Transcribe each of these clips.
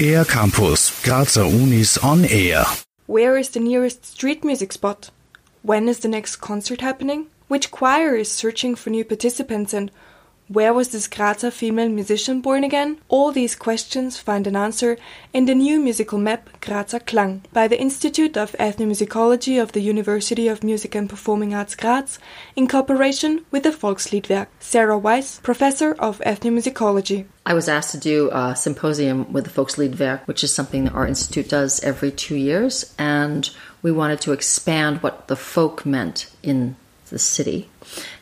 Air Campus, Grazer Unis on Air. Where is the nearest street music spot? When is the next concert happening? Which choir is searching for new participants and where was this Grazer female musician born again? All these questions find an answer in the new musical map Grazer Klang by the Institute of Ethnomusicology of the University of Music and Performing Arts Graz in cooperation with the Volksliedwerk. Sarah Weiss, professor of ethnomusicology. I was asked to do a symposium with the Volksliedwerk, which is something that our institute does every two years, and we wanted to expand what the folk meant in the city.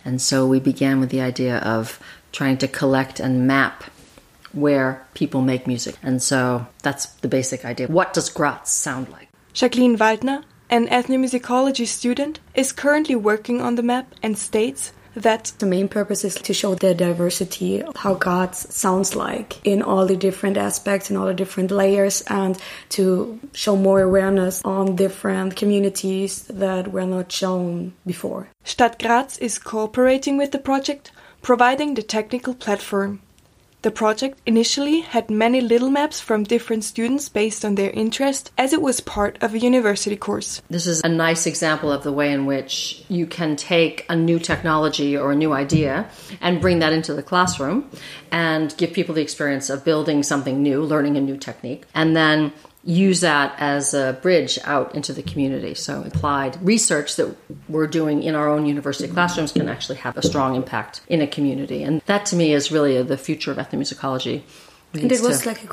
And so we began with the idea of trying to collect and map where people make music. And so that's the basic idea. What does Graz sound like? Jaqueline Waldner, an ethnomusicology student, is currently working on the map and states that the main purpose is to show the diversity of how Graz sounds like in all the different aspects in all the different layers and to show more awareness on different communities that were not shown before. Stadt Graz is cooperating with the project, providing the technical platform. The project initially had many little maps from different students based on their interest, as it was part of a university course. This is a nice example of the way in which you can take a new technology or a new idea and bring that into the classroom and give people the experience of building something new, learning a new technique, and then use that as a bridge out into the community. So, applied research that we're doing in our own university classrooms can actually have a strong impact in a community. And that to me is really the future of ethnomusicology. And it was to... like a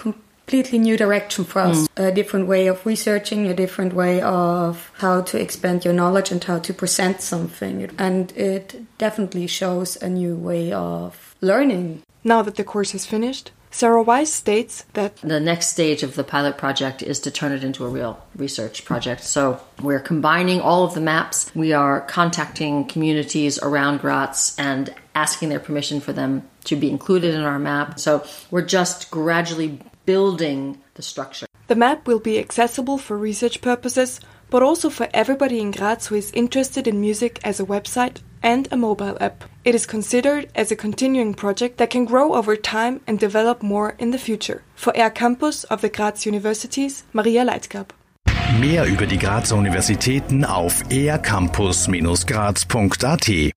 completely new direction for us mm. a different way of researching, a different way of how to expand your knowledge and how to present something. And it definitely shows a new way of learning. Now that the course is finished, Sarah Weiss states that the next stage of the pilot project is to turn it into a real research project. So we're combining all of the maps. We are contacting communities around Graz and asking their permission for them to be included in our map. So we're just gradually building the structure. The map will be accessible for research purposes, but also for everybody in Graz who is interested in music as a website and a mobile app. It is considered as a continuing project that can grow over time and develop more in the future. For Air Campus of the Graz Universities, Maria Leitgab. Mehr über die Grazer Universitäten auf aircampus-graz.at